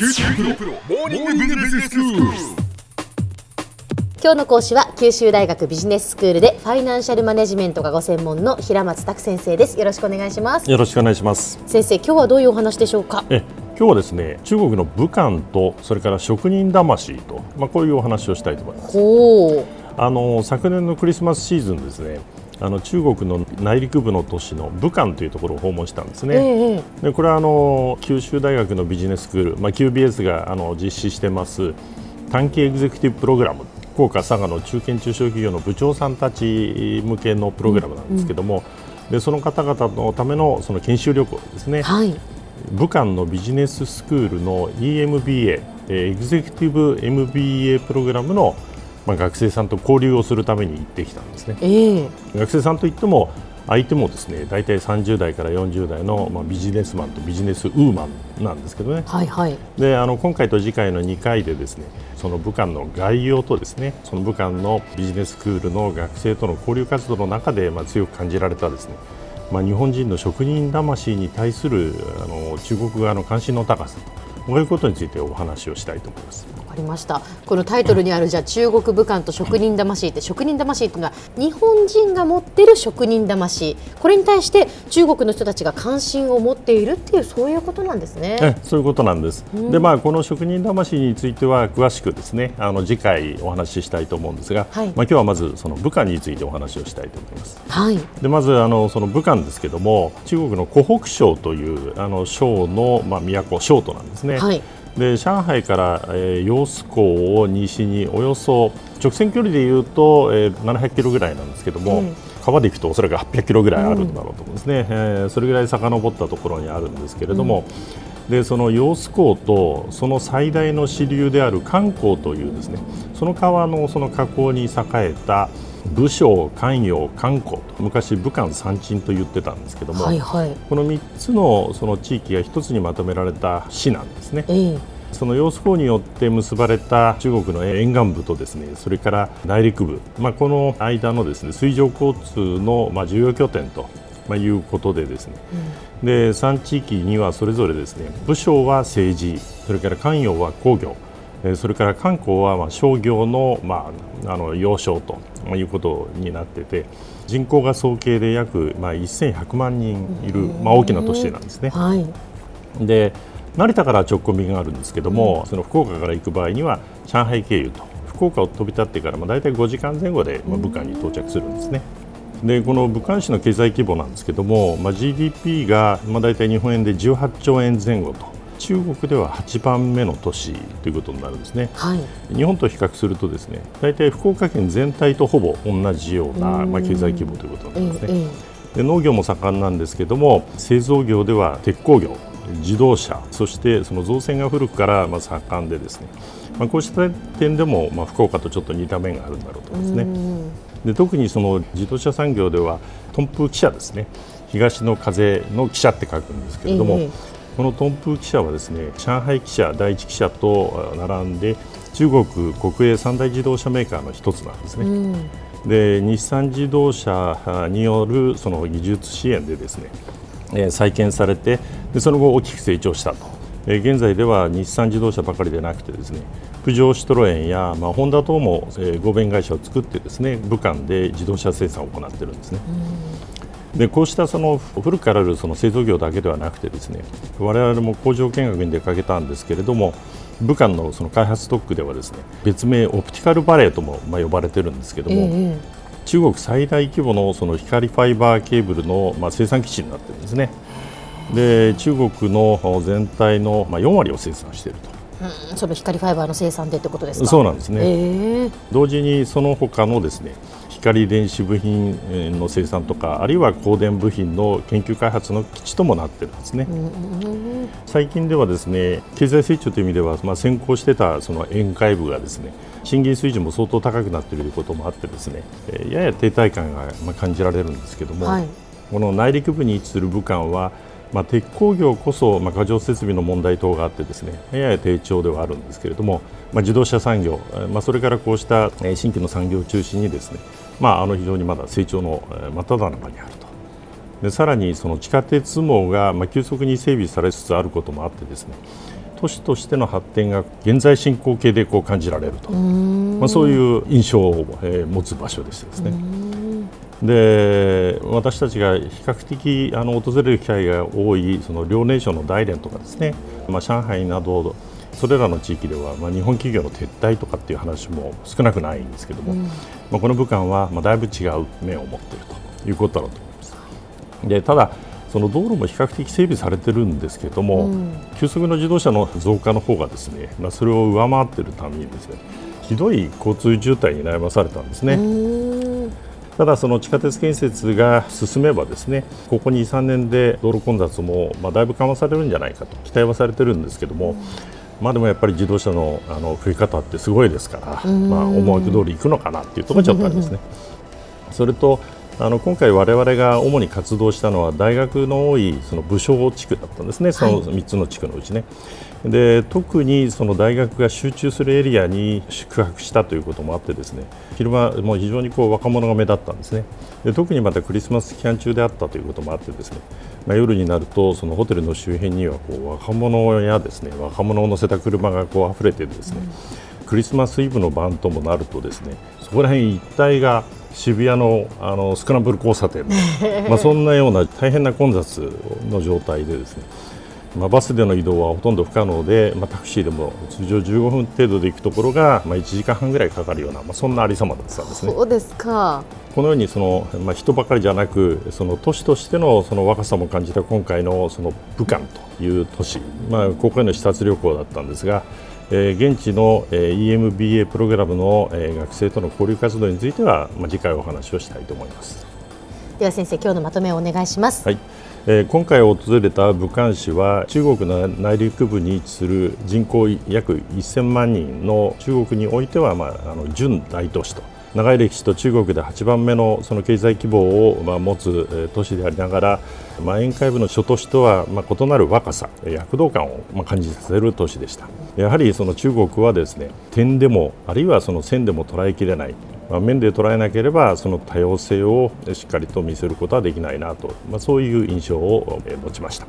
九州大学モーニングビジネススクール。今日の講師は九州大学ビジネススクールでファイナンシャルマネジメントがご専門の平松卓先生ですよろしくお願いしますよろしくお願いします。先生今日はどういうお話でしょうか？え今日はですね中国の武漢とそれから職人魂と、まあ、こういうお話をしたいと思います。ほうあの昨年のクリスマスシーズンですねあの中国の内陸部の都市の武漢というところを訪問したんですね。ええでこれはあの九州大学のビジネススクール、まあ、QBS があの実施してます短期エグゼクティブプログラム福岡、佐賀の中堅中小企業の部長さんたち向けのプログラムなんですけども、でその方々のためのその研修旅行ですね、はい。武漢のビジネススクールの EMBA、えーエグゼクティブ MBA プログラムの、まあ、学生さんと交流をするために行ってきたんですね。ええ。学生さんといっても相手もですね大体30代から40代の、まあ、ビジネスマンとビジネスウーマンなんですけどね。はいはい。であの今回と次回の2回でですねその武漢の概要とですねその武漢のビジネススクールの学生との交流活動の中で、まあ、強く感じられたですねまあ、日本人の職人魂に対するあの中国側の関心の高さとこういうことについてお話をしたいと思います。わかりましたこのタイトルにあるじゃあ中国武漢と職人魂って職人魂っていうのは日本人が持ってる職人魂これに対して中国の人たちが関心を持っているっていうそういうことなんですね。えそういうことなんです。で、まあ、この職人魂については詳しくですね、あの次回お話ししたいと思うんですが、はいまあ、今日はまずその武漢についてお話をしたいと思います。はいで、まずあのその武漢ですけども、中国の湖北省というあの省のまあ都省都なんですね。はい。で上海から、えー、揚子港を西におよそ直線距離でいうと、えー、700キロぐらいなんですけども、うん。川で行くとおそらく800キロぐらいあるんだろうと思うんですね、えーそれぐらい遡ったところにあるんですけれども、でその揚子港とその最大の支流である漢江というですねその川のその河口に栄えた武将、官陽、漢江と昔武漢三鎮と言ってたんですけども、はいはいこの3つのその地域が一つにまとめられた市なんですね。ええその揚子港によって結ばれた中国の沿岸部とですねそれから内陸部、まあ、この間のですね水上交通のまあ重要拠点と、まあ、いうことでですね、で3地域にはそれぞれですね武将は政治それから官陽は工業えーそれから観光はまあ商業の,、まあ、あの要衝ということになってて人口が総計で約まあ1100万人いる、まあ、大きな都市なんですね。はい。で成田から直行便があるんですけども、その福岡から行く場合には上海経由と福岡を飛び立ってからまあ大体5時間前後でまあ武漢に到着するんですね。でこの武漢市の経済規模なんですけども、まあ、GDP がまあ大体日本円で18兆円前後と中国では8番目の都市ということになるんですね。はい日本と比較するとですね大体福岡県全体とほぼ同じようなまあ経済規模ということになりますね。で農業も盛んなんですけども製造業では鉄鋼業自動車そしてその造船が古くからまあ盛んでですね、まあ、こうした点でもまあ福岡とちょっと似た面があるんだろうと思いますね。で特にその自動車産業ではトンプ汽車ですね。東の風の汽車って書くんですけれども、ええ。このトンプ汽車はですね上海汽車第一汽車とあ並んで中国国営三大自動車メーカーの一つなんですね。うん。で日産自動車によるその技術支援でですね、えー再建されてでその後大きく成長したと、えー現在では日産自動車ばかりでなくてですねプジョーシトロエンや、まあ、ホンダ等も、えー合弁会社を作ってですね武漢で自動車生産を行っているんですね。でこうしたその古くからあるその製造業だけではなくてですね我々も工場見学に出かけたんですけれども武漢のその開発特区ではですね別名オプティカルバレーともまあ呼ばれてるんですけども、ええ中国最大規模のその光ファイバーケーブルのまあ生産基地になってるんですね。で中国の全体のまあ4割を生産していると。うんその光ファイバーの生産でってことですか？そうなんですね。ええ同時にその他のですね光電子部品えーの生産とかあるいは光電部品の研究開発の基地ともなってるんですね。最近ではですね経済成長という意味では、まあ、先行してたその沿海部がですね賃金水準も相当高くなっていることもあってですね、えーやや停滞感がまあ感じられるんですけども、はいこの内陸部に位置する武漢は、まあ、鉄鋼業こそ、まあ、過剰設備の問題等があってですねやや低調ではあるんですけれども、まあ、自動車産業、えーまあ、それからこうしたえー新規の産業を中心にですね、まあ、あの非常にまだ成長のえー真っ只中にあると。でさらにその地下鉄網がまあ急速に整備されつつあることもあってですね都市としての発展が現在進行形でこう感じられると、まあ、そういう印象を、えー、持つ場所でしてですね。で私たちが比較的あの訪れる機会が多いその遼寧省の大連とかですね、まあ、上海などそれらの地域では、まあ、日本企業の撤退とかっていう話も少なくないんですけども、うん、まあ、この武漢は、まあ、だいぶ違う面を持っているということだと思います。でただその道路も比較的整備されてるんですけれども、うん、急速の自動車の増加の方がですね、まあ、それを上回っているためにですねひどい交通渋滞に悩まされたんですね。ただ、その地下鉄建設が進めばですねここ2、3年で道路混雑もまあだいぶ緩和されるんじゃないかと期待はされてるんですけども、まあ、でもやっぱり自動車のあの増え方ってすごいですから、まあ、思惑通りいくのかなっていうところがちょっとありますね。それとあの今回、我々が主に活動したのは大学の多いその武将地区だったんですね、その3つの地区のうちね。で特にその大学が集中するエリアに宿泊したということもあってですね。昼間も非常にこう若者が目立ったんですね。で特にまたクリスマス期間中であったということもあってですね、まあ、夜になるとそのホテルの周辺にはこう若者やですね。若者を乗せた車がこう溢れてですね、うん、クリスマスイブの晩ともなるとですねそこら辺一帯が渋谷のあのスクランブル交差点。まあそんなような大変な混雑の状態でですね。まあ、バスでの移動はほとんど不可能で、まあ、タクシーでも通常15分程度で行くところが、まあ、1時間半ぐらいかかるような、まあ、そんなありさまだったんですね。そうですか。このようにその、まあ、人ばかりじゃなくその都市としてのその若さも感じた今回のその武漢という都市、まあ、ここへの視察旅行だったんですが、えー、現地の、えー、EMBA プログラムの、えー、学生との交流活動については、まあ、次回お話をしたいと思います。では先生今日のまとめをお願いします。はい。えー、今回訪れた武漢市は中国の内陸部に位置する人口約1000万人の中国においては、まあ、あの準大都市と長い歴史と中国で8番目のその経済規模をま持つ都市でありながら、まあ、沿海部の諸都市とはま異なる若さ、躍動感をま感じさせる都市でした。やはりその中国はですね点でもあるいはその線でも捉えきれないまあ、面で捉えなければその多様性をしっかりと見せることはできないなと、まあ、そういう印象を持ちました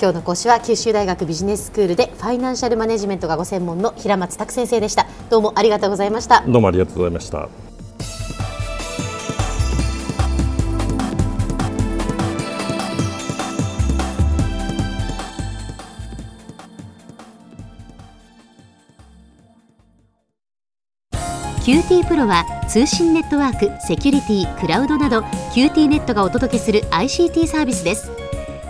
今日の講師は九州大学ビジネススクールでファイナンシャルマネジメントがご専門の平松卓先生でした。どうもありがとうございました。どうもありがとうございました。QT プロは通信ネットワーク、セキュリティ、クラウドなど QT ネットがお届けする ICT サービスです